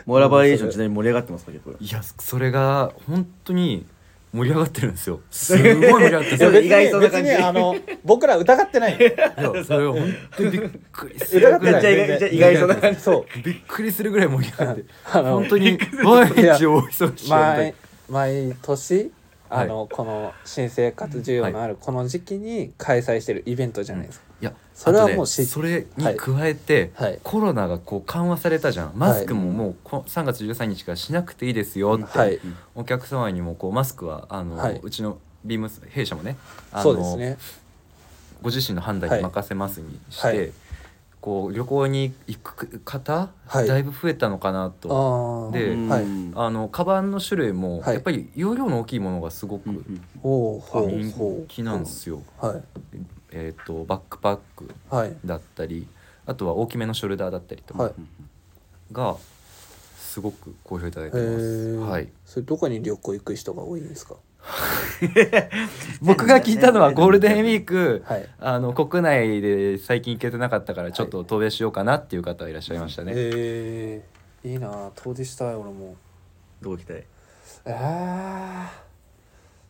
モーラバリエーションちなみに盛り上がってますか結構。いやそれが本当に盛り上がってるんですよ。すごい盛り上がってる意外そうな別感じ。にあの僕ら疑ってないよいやそれは本当にびっくりする疑ってない。意外そうな感じ。そう。びっくりするぐらい盛り上がって。あの本当に毎日大忙しい毎毎年あの、この新生活需要のあるこの時期に開催してるイベントじゃないですか、いやそれはもうしそれに加えて、はい。コロナがこう緩和されたじゃん。マスクももうこ3月13日からしなくていいですよって、はい。お客様にもこうマスクはあの、はい。うちのビームス弊社もねあのね。ご自身の判断に任せますにして、はい。こう旅行に行く方、はい。だいぶ増えたのかなあと。ー。ではい。うんあのカバンの種類もはい。やっぱり容量の大きいものがすごく人気なんですよ。はいえっ、とバックパックはい。だったりあとは大きめのショルダーだったりとはい。かがすごく好評いただいてへます。ー。はい。それどこに旅行行く人が多いんですか？僕が聞いたのは ゴールデンウィーク、はい。あの国内で最近行けてなかったからちょっと遠出しようかなっていう方いらっしゃいましたね。えー、いいなあ遠出したい俺も。どこ行きたい？え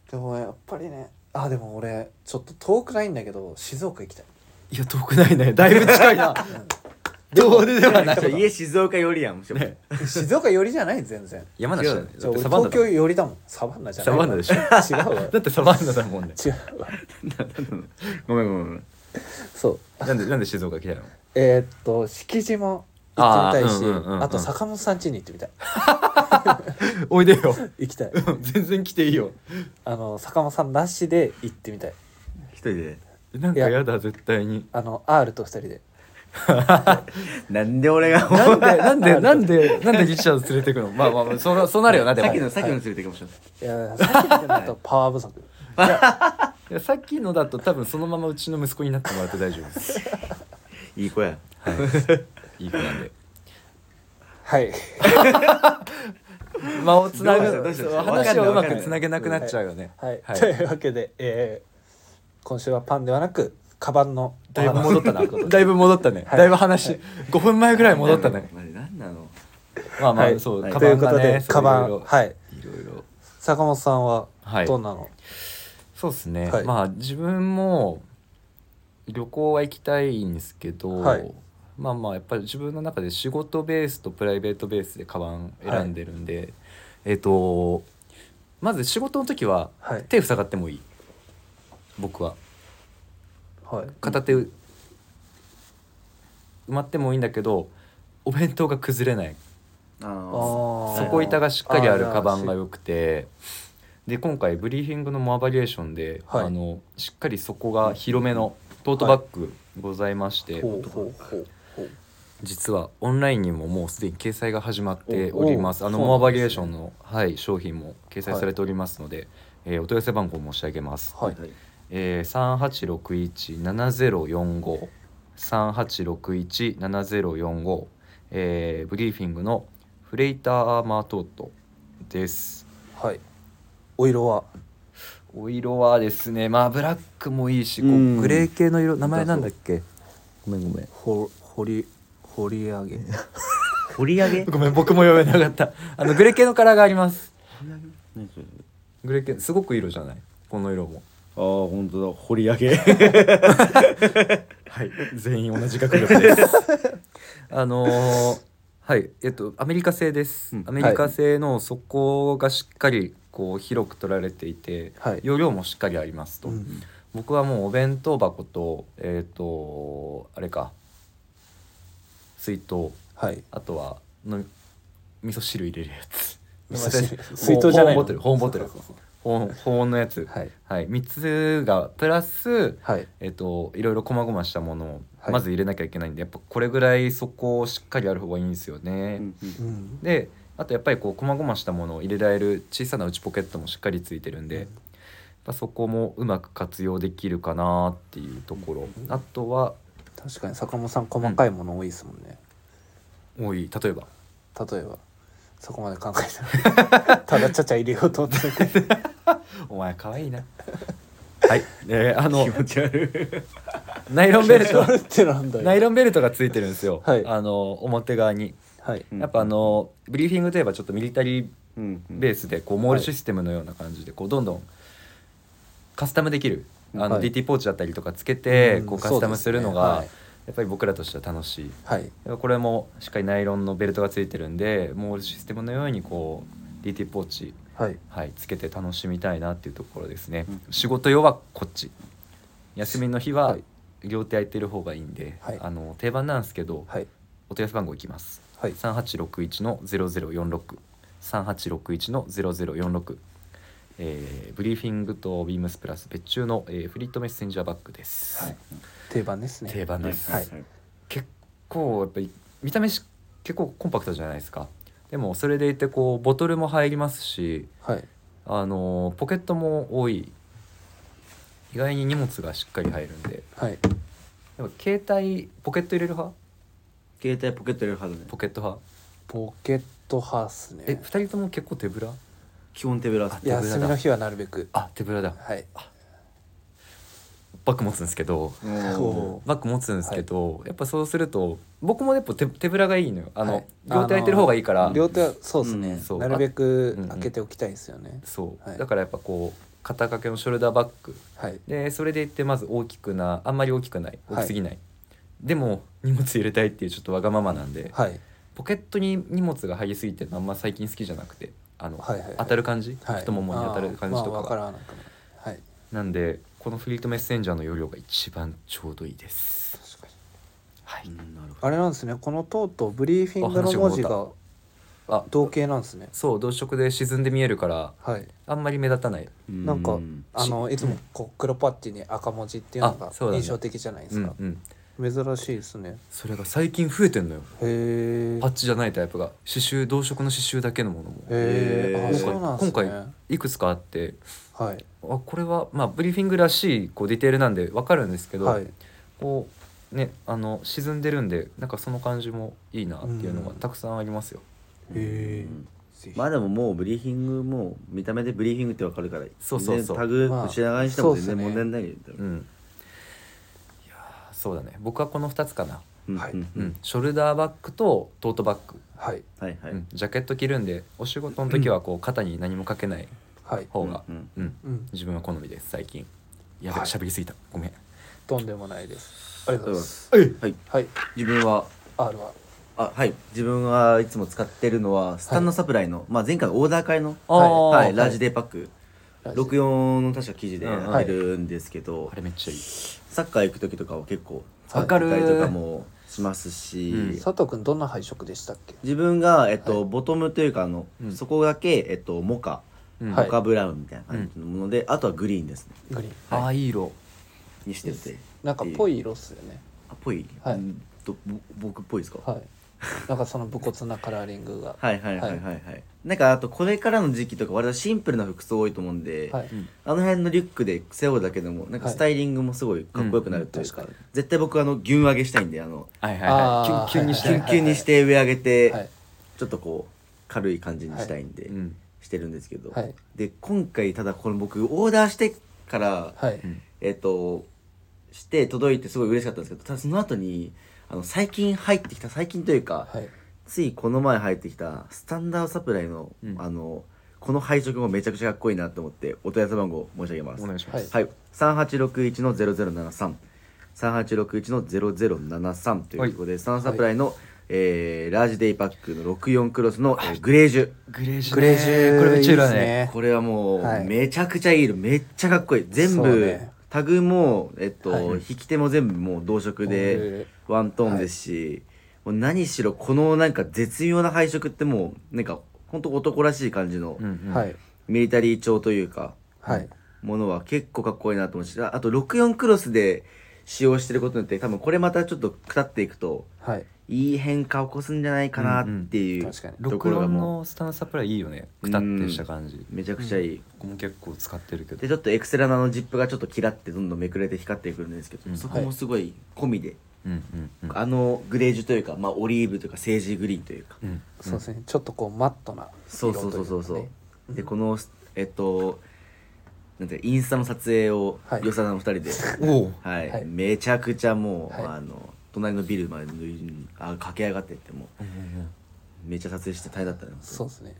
ー、でもやっぱりねあでも俺ちょっと遠くないんだけど静岡行きたい。いや遠くないね。だいぶ近いな。遠出ではない。家静岡寄りやんむしろね。静岡寄りじゃない全然。山梨だね。じゃあ俺だってサバンナだ東京寄りだもん。サバンナじゃない。サバンナでしょ。違うわ。だってサバンナだもんね。違うわ。ごめんごめんごめん。そう。なんでなんで静岡来たの？えー、っと敷地も行ってみたいしあーうんうんうんうんあと坂本さん家に行ってみたい おいでよ。行きたい全然来ていいよ。あの坂本さんなしで行ってみたい一人でなんかやだ絶対に。あの R と二人で なんで俺がなんでなんで なんでなんでリチャード連れてくの？まあまあまあそうそうなるよなでも。さっきのさっきの連れて行くかもしれないいやさっきのだとパワー不足いやさっきのだと多分そのままうちの息子になってもらって大丈夫です。いい子やはい。いい子なんで。はい。間をつなぐどうしたどうした話をうまくつなげなくなっちゃうよね。はい、はい。というわけで、えー今週はパンではなくカバンのだいぶ戻ったな。だいぶ戻ったね。はい。だいぶ話5分前ぐらい戻ったね。マジ何なのまあまはい。あそうはい。カということでバンがね。カバそういろいろンはい。いろいろ。坂本さんははい。どんなの、そうですね、はい。まあ自分も旅行は行きたいんですけど、はいまあまあやっぱり自分の中で仕事ベースとプライベートベースでカバン選んでるんで、えっ、とまず仕事の時ははい。手塞がってもいい。僕は。はい。片手埋まってもいいんだけどお弁当が崩れない。底板がしっかりあるカバンが良くて。で今回ブリーフィングのモアバリエーションで、はい。あのしっかり底が広めのトートバッグございまして、ほうほうほうほう実はオンラインにももうすでに掲載が始まっております。おあのモアバリエーションの、はい、商品も掲載されておりますので、えーお問い合わせ番号申し上げます、はい。えー、38617045 38617045、えーブリーフィングのフレイターアーマートートです。はい。お色は？お色はですねまあブラックもいいしグレー系の色。名前なんだっけ？ごめんごめん。ほ掘り掘り上げ。掘り上げ？ごめん僕も読めなかった。あのグレー系のカラーがあります。何それ？グレー系すごく色じゃない？この色も。ああ本当だ。掘り上げ。はい。全員同じ学力です。あのーはい。えっとアメリカ製です、うん。アメリカ製の底がしっかりこう広く取られていて、はい。容量もしっかりありますと、うん。僕はもうお弁当箱とえっ、とあれか水筒。はい。あとはの味噌汁入れるやつ。水筒じゃないの？保温ボトル。保温ボトル。そうそうそう保温のやつ。はい。はい、3つがプラス、はい。えっといろいろ細々したものをはい。まず入れなきゃいけないんで、やっぱこれぐらい底をしっかりある方がいいんですよね。うんであとやっぱりこう細々したものを入れられる小さな内ポケットもしっかりついてるんで、やっぱそこもうまく活用できるかなっていうところ、あとは確かに坂本さん細かいもの多いですもんね、多い。例えば？例えば。そこまで考えてない。ただちゃちゃ入れようと思って。お前可愛いな。はい、えーあの気持ち悪い。ナイロンベルト。それってなんだよ。ナイロンベルトがついてるんですよ、はい。あの表側に。はい。うん。やっぱあのブリーフィングといえばちょっとミリタリーうん。ベースでこうモールシステムのような感じでこうどんどんカスタムできるあのはい。DT ポーチだったりとかつけてうん。こうカスタムするのがやっぱり僕らとしては楽しい。はい。これもしっかりナイロンのベルトがついてるんでモールシステムのようにこう DT ポーチはい。はいつけて楽しみたいなっていうところですね。うん。仕事用はこっち。休みの日ははい。両手空いてる方がいいんではい。あの定番なんですけどはい。お問い合わせ番号いきます。はい。3861の0046 3861の0046えーブリーフィングとビームスプラス別注の、えーフリートメッセンジャーバッグです、はい。定番ですね。定番です、はい。結構やっぱり見た目し結構コンパクトじゃないですか。でもそれでいてこうボトルも入りますしはい。あのーポケットも多い。意外に荷物がしっかり入るんで。はい。やっぱ携帯ポケット入れる派？携帯ポケット入れるはずね。ポケット派？ポケットハウスね。え二人とも結構手ぶら？基本手ぶら手ぶらだ。休みの日はなるべく。あ手ぶらだ。はい。バッグ持つんですけど。バッグ持つんですけど、やっぱそうすると僕もやっぱ手手ぶらがいいのよ。あの、はい。両手空いてる方がいいから。両手はそうですね、うん。そう。なるべくうんうん。開けておきたいですよね、そう、はい。だからやっぱこう肩掛けのショルダーバッグ。はい。でそれでいってまず大きくなあんまり大きくない。大きすぎない、でも荷物入れたいっていうちょっとわがままなんで、はい。ポケットに荷物が入りすぎてるのあんま最近好きじゃなくてあの、はいはいはい。当たる感じ、はい。太ももに当たる感じとあーまあ、わかが、からなくもないはい。なんでこのフリートメッセンジャーの容量が一番ちょうどいいです。確かに。はい、うんなるほあれなんですね。このとうとうブリーフィングの文字があ同型なんですね。そう同色で沈んで見えるからはい。あんまり目立たない。どなんかうんあのいつもこう黒パッチに赤文字っていうのがあそうだね。印象的じゃないですか、うんうん珍しいですね。それが最近増えてんのよ。へえパッチじゃないタイプが。刺繍同色の刺繍だけのものも。へえあへーそうなんですね。今回いくつかあって。はい。あこれはまあブリーフィングらしいこうディテールなんでわかるんですけど、はい。こうねあの沈んでるんでなんかその感じもいいなっていうのがうん。たくさんありますよ。へえうん。まあでももうブリーフィングも見た目でブリーフィングってわかるからそうそうそう。全然タグまあ内長にしても全然問題ないよ。うん、そうだね。僕はこの2つかな、はい。うん。ショルダーバッグとトートバッグ、はい。はいはい。うん。ジャケット着るんでお仕事の時はこう肩に何もかけないはい。方が、うんうん。うん。自分は好みです最近。やべえはい。喋りすぎた。ごめん。とんでもないです。ありがとうございます。はい。はい。自分は R は？あはい。自分はいつも使ってるのはスタンドサプライの、まあ、前回のオーダー会の、あー。はい。ラージデーパック、64の確か記事で入るんですけど、あれめっちゃいい。サッカー行く時とかは結構使ってわかる。たりとかもしますし、うん。佐藤君どんな配色でしたっけ？自分が、えっとはい。ボトムというかあの、うん。そこだけ、えっと、モカ、モカブラウンみたいな感じのもので、あとはグリーンですね。グリーン。ああいい色。にしてて。なんかぽい色っすよね。あっぽい、はい。うん。とぼ僕っぽいですか、はい。なんかその武骨なカラーリングが。はいはいはいはいはい、なんかあとこれからの時期とか割とシンプルな服装多いと思うんで、はい。あの辺のリュックで背負うだけでもなんかスタイリングもすごいかっこよくなるというか,、うんうん確絶対僕あの牛上げしたいんであの。はいはいキュンキュンにしてキュンキュンにして上上げて、はい。ちょっとこう軽い感じにしたいんで、うん。してるんですけど、はい。で今回ただこれ僕オーダーしてから、はい。ん。えっ、として届いてすごい嬉しかったんですけどただその後にあの最近入ってきた最近というか、はいついこの前入ってきたスタンダードサプライの、うん。あのこの配色もめちゃくちゃかっこいいなと思ってお問い合わせ番号申し上げます。お願いします。はい。3861の0073 3861の0073ということで、スタンダードサプライの、えーラージデイパックの64クロスの、えーグレージュ。グレージュね。グレージュ。これめっちゃいいですね。これはもう、はい。めちゃくちゃいい色めっちゃかっこいい。全そう部、ね。タグもえっと、はい。引き手も全部もう同色でこワントーンですし、もう何しろこのなんか絶妙な配色ってもうなんかほんと男らしい感じのはい。ミリタリー調というか、はい。ものは結構かっこいいなと思うしああと64クロスで使用してることによって多分これまたちょっとくたっていくとはい。いい変化を起こすんじゃないかなっていう、うんうん。確かに。ところ64がものスタンドサプライいいよね。くたってした感じ。うめちゃくちゃいい。僕も結構使ってるけど。でちょっとエクセラのあのジップがちょっとキラってどんどんめくれて光ってくるんですけど、うん。そこもすごい込みで、うんうんうん。あのグレージュというか、まあ、オリーブというかセージグリーンというか、うん。そうですね。ちょっとこうマットなそうそうそうそう。そう、色といかね。でこのえっとなんてインスタの撮影をはい与謝さんの二人で、はい。はい。めちゃくちゃもう、はい。あの隣のビルまであ駆け上がってってもうんうんうんうめっちゃ撮影して大変だったねそうですね。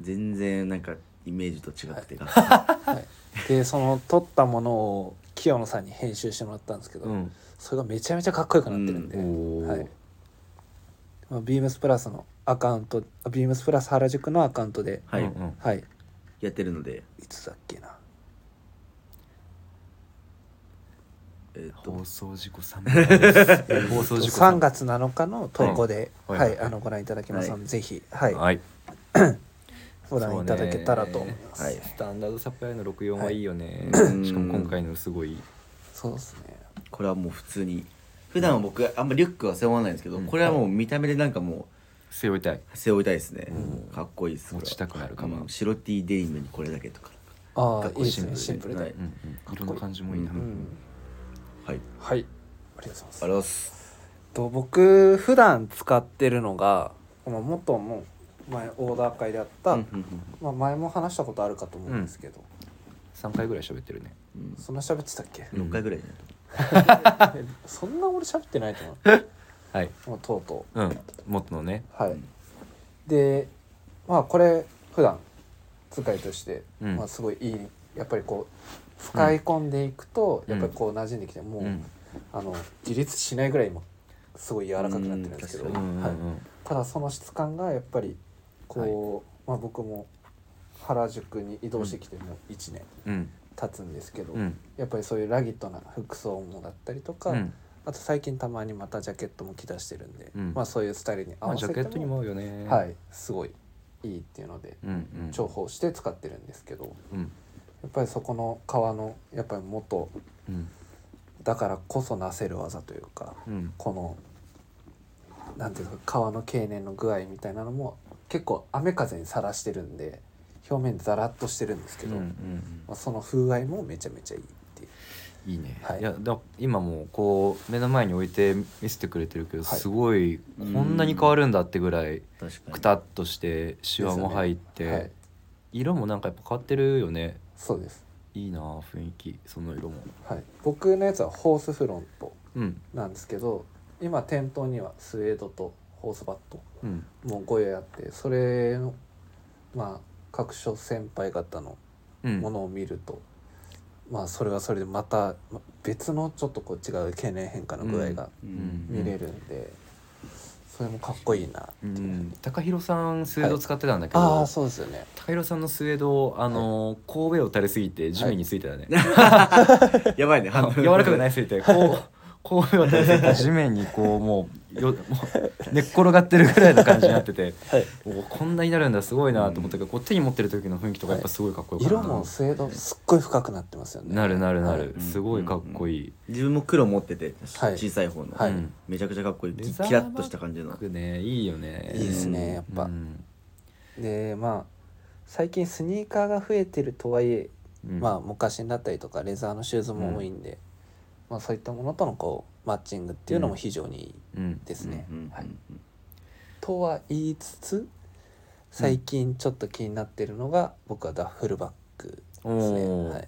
全然なんかイメージと違って、はい。でその撮ったものを清野さんに編集してもらったんですけど、うんそれがめちゃめちゃかっこよくなってるんで、おおはい。まあ、ビームスプラスのアカウントあビームスプラス原宿のアカウントで、はい、うんうん。はい。やってるので。いつだっけな。えっと。放送事故3回放送事故3月。7日の投稿で、ははいいはい。あのご覧いただけますので、はぜひ、はい。はい。ご覧いただけたらと思います。はい。スタンダードサプライの64はいいよね、はい。しかも今回のすごい。そうですねこれはもう普通に。普段は僕あんまリュックは背負わないんですけど、うん。これはもう見た目でなんかも背負いたい。う背負いたいですね、うん。かっこいいです持ちたくなるかも。うん。白 T デニムにこれだけとか。ああいいですね。シンプルで、はい。うんうん。色の感じもいいな、ううん。んはい。はい。ありがとうございます。ありがとうございます。と僕普段使ってるのがこの元の前オーダー会であった、うんうんまあ、前も話したことあるかと思うんですけど、3回ぐらい喋ってるね。うん。そんな喋ってたっけ？うん6回ぐらいじゃないえ そんな俺喋ってないと思う。はい。もうとうとう。ん。元のね。うはい。でまあこれ普段使いとして、うん。まあ、すごいいいやっぱりこう使い込んでいくと、うん。やっぱりこう馴染んできてもう、うん。あの自立しないぐらい今すごい柔らかくなってるんですけど、うんうんうはい、ただその質感がやっぱりこう、まあ、僕も原宿に移動してきてもう1年。うん経つんですけど、うん。やっぱりそういうラギットな服装もだったりとか、うん。あと最近たまにまたジャケットも着出してるんで、うん。まあそういうスタイルに合まあわせても、ジャケットにも合うよね。はいすごいいいっていうのでうんうん。重宝して使ってるんですけどうん。やっぱりそこの革のやっぱり元うん。だからこそなせる技というかうん。このなんていうか革の経年の具合みたいなのも結構雨風にさらしてるんで表面ザラッとしてるんですけど、うんうんまあ、その風合いもめちゃめちゃいいっていう。いいね、はい。い、やだ今もうこう目の前に置いて見せてくれてるけど、はい。すごいこんなに変わるんだってぐらいくたっとしてシワも入って、はい。色もなんかやっぱ変わってるよね。そうです、いいなあ雰囲気。その色も。はい、僕のやつはホースフロントうん。なんですけど今店頭にはスウェードとホースバットうん。もうご用意あってそれのまあ各所先輩方のうん。ものを見ると、まあそれはそれでまたま別のちょっとこう違う経年変化の具合がうん。見れるんで、それもかっこいいなってういう、ん、高弘さんスウェード使ってたんだけど、ああそうですよね。高弘さんのスウェードあの、神戸を垂れすぎて地面についてたね、やばいね。柔らかくないすぎて。こ う神戸を垂れすぎて地面にこうもうよもう寝っ転がってるぐらいの感じになってて はい。おこんなになるんだすごいなと思ったけど、こう手に持ってる時の雰囲気とかやっぱすごいかっこよかった色もスウェードすっごい深くなってますよね。なるなるなる、はい。すごいかっこいい、自分も黒持っててはい。小さい方の、はい。うん。めちゃくちゃかっこいい。キレザーキラッとした感じの。ねいいよね。いいですねやっぱ、うん。でまあ最近スニーカーが増えてるとはいえ、うん。まあ昔だったりとかレザーのシューズも多いんで、まあそういったものとのこうマッチングっていうのも非常にいいうん。ですね。とは言いつつ最近ちょっと気になってるのが僕はダッフルバッグですね。はい、はい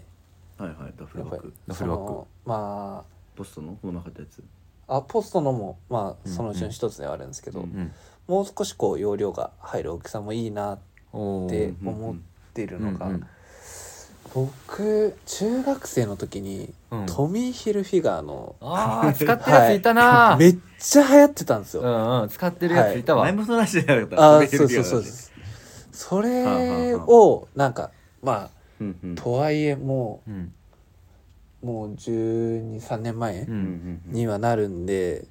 はいダッフルバッグダッフルバッグそのまポストの？この中ったやつ。ああポストのもまあうん。そのうちの一つではあるんですけど、うん。うん。もう少しこう容量が入る大きさもいいなって思ってるのが、うんうん僕中学生の時に、うん。トミー・ヒルフィガーのああ使ってるやついたな、めっちゃ流行ってたんですよ。うんうん使ってるやついたわ、前もその話じゃなかった。あーそうそうそう。です。それをなんかまうんうん。あとはいえもうん。うもう123年前ううんんうん。にはなるんで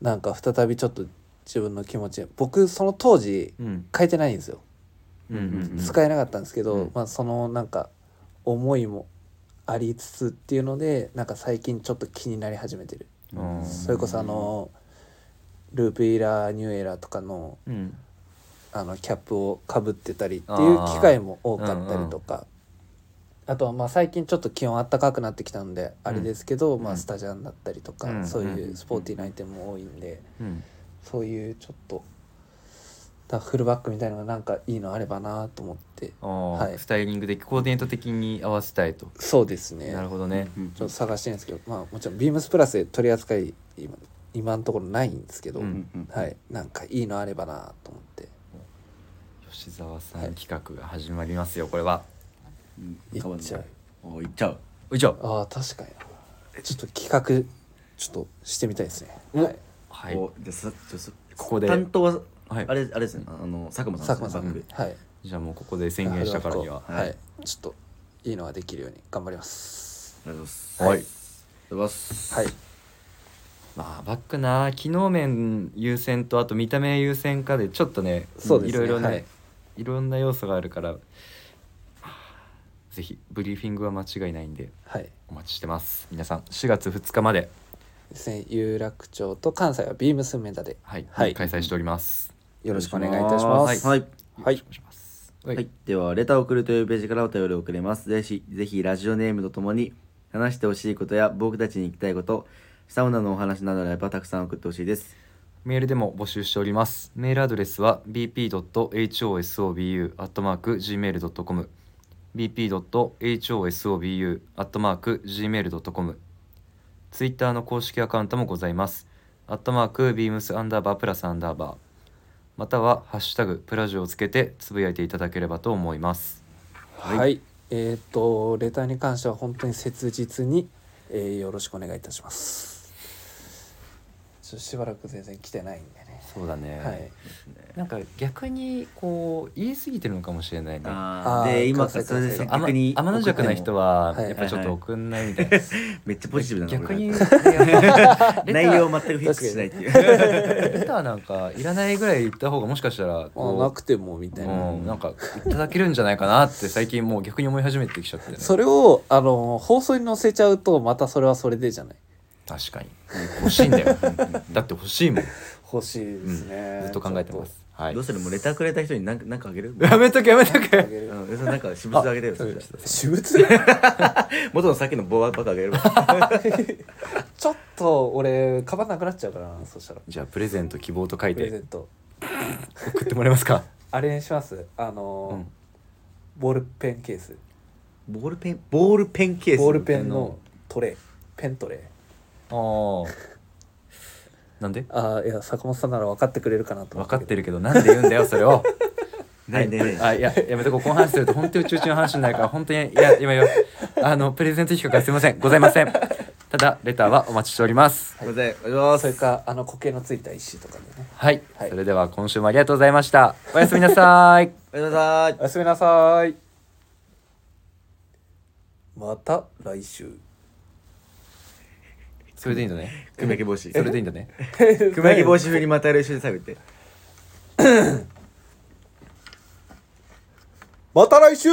なんか再びちょっと自分の気持ち僕その当時うん。変えてないんですよ、うんうん。使えなかったんですけど、うん。まあそのなんか思いもありつつっていうのでなんか最近ちょっと気になり始めてる、うん。それこそあのループイラーニューエラーとかのうん。あのキャップをかぶってたりっていう機会も多かったりとか。あ,、とはまあ最近ちょっと気温暖かくなってきたのであれですけど、まあ、スタジャンだったりとか、うん。そういうスポーティーなアイテムも多いんで、うん。そういうちょっとダッフルバッグみたいのがなんかいいのあればなと思ってはいスタイリング的コーディネート的に合わせたいと、そうですね。なるほどね、うんちょっと探してるんですけど、まあ、もちろんビームスプラスで取り扱い今今のところないんですけど、うんうんはい、なんかいいのあればなと思って。吉沢さはいん企画が始まりますよこれは。うんい。っちゃう。おいっちゃう。おいしょああ確かに。なちょっと企画ちょっとしてみたいですね。おはい。はい。おじゃあここで。担当ははい。あれあれですね。あの佐久間さん佐久間さん、バッグはい。じゃあもうここで宣言したからには。はい、ちょっといいのができるように頑張ります。ありがとうござい。ますはい。ありがとうございます。はい。まあバッグな機能面優先とあと見た目優先かでちょっとねそうですね。いろいろね、はい。い、ろんな要素があるからぜひブリーフィングは間違いないんではい。お待ちしてます。皆さん4月2日まで、ですね。有楽町と関西はビームスメダで。はい。はい。開催しておりますよろしくお願いいたします。はいはいお願いします。ははい、ではレターを送るというページからお便りを送れます。ぜひぜひラジオネームとともに話してほしいことや僕たちに聞きたいことサウナのお話などあればたくさん送ってほしいです。メールでも募集しております。メールアドレスは bp.hosobu.gmail.com bp.hosobu.gmail.com ツイッターの公式アカウントもございます。アットマークビームスアンダーバープラスアンダーバーまたはハッシュタグプラジオをつけてつぶやいていただければと思います。はい、えっ、とレターに関しては本当に切実に、えーよろしくお願いいたします。ちょしばらく全然来てないんで。そうだね。はい。なんか逆にこう言い過ぎてるのかもしれないね。で今それで逆に天の弱な人ははい。やっぱりちょっと送んないみたいな。めっちゃポジティブなの逆に内容全くフィックスしないっていう。レターなんかいらないぐらい言った方がもしかしたらあこうなくてもみたいな、うん、なんかいただけるんじゃないかなって最近もう逆に思い始めてきちゃってね。それをあの放送に載せちゃうとまたそれはそれでじゃない？確かに。欲しいんだよだって欲しいもん、欲しいですね、ずっと考えてます。はい。どうするもうレターくれた人に何か何かあげる？やめとけやめとけ。うん。それなんか私物あげてよそしたら。私物？元のさっきのボアバカあげるわ。ちょっと俺カバンなくなっちゃうからなそしたら。じゃあプレゼント希望と書いて。プレゼント。送ってもらえますか？あれにします。あの、うん。ボールペンケース。ボールペン？ボールペンケース？ボールペンのトレイペントレイああなんで？ああいや坂本さんなら分かってくれるかなと思分かってるるけどなんで言うんだよそれを。ないね。ねあいややめとこう。この話すると本当に宇宙中の話になるから本当にいや今よ。あのプレゼント企画はすいません。ございません。ただレターはお待ちしております。すい。ませんお願いします。それかあの苔のついた石とかでね。はい、はい。それでは今週もありがとうございました。おやすみなさい。おやすみなさい。おやすみなさい。また来週それでいいんだね。熊焼き帽子それでいいんだね。熊焼き帽子風にまた来週で最後言って。また来週